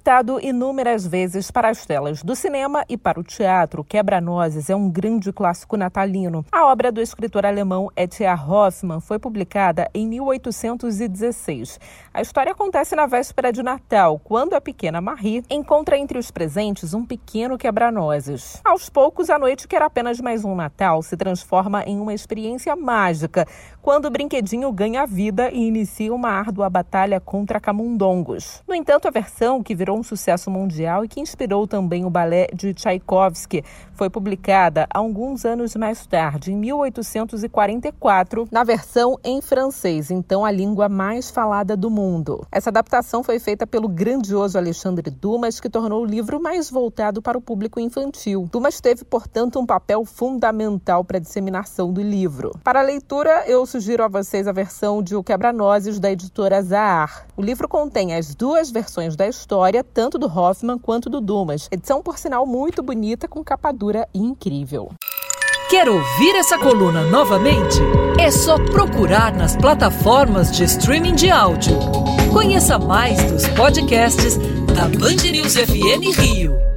adaptado inúmeras vezes para as telas do cinema e para o teatro, Quebra-Nozes é um grande clássico natalino. A obra do escritor alemão E.T.A. Hoffmann foi publicada em 1816. A história acontece na véspera de Natal, quando a pequena Marie encontra entre os presentes um pequeno quebra-nozes. Aos poucos, a noite, que era apenas mais um Natal, se transforma em uma experiência mágica, quando o brinquedinho ganha vida e inicia uma árdua batalha contra camundongos. No entanto, a versão que um sucesso mundial e que inspirou também o balé de Tchaikovsky, foi publicada alguns anos mais tarde, em 1844, na versão em francês, então a língua mais falada do mundo. Essa adaptação foi feita pelo grandioso Alexandre Dumas, que tornou o livro mais voltado para o público infantil. Dumas teve, portanto, um papel fundamental para a disseminação do livro. Para a leitura, eu sugiro a vocês a versão de O Quebra-Nozes da editora Zahar. O livro contém as duas versões da história tanto do Hoffman quanto do Dumas. Edição, por sinal, muito bonita, com capa dura incrível. Quer ouvir essa coluna novamente? É só procurar nas plataformas de streaming de áudio. Conheça mais dos podcasts da Band News FM Rio.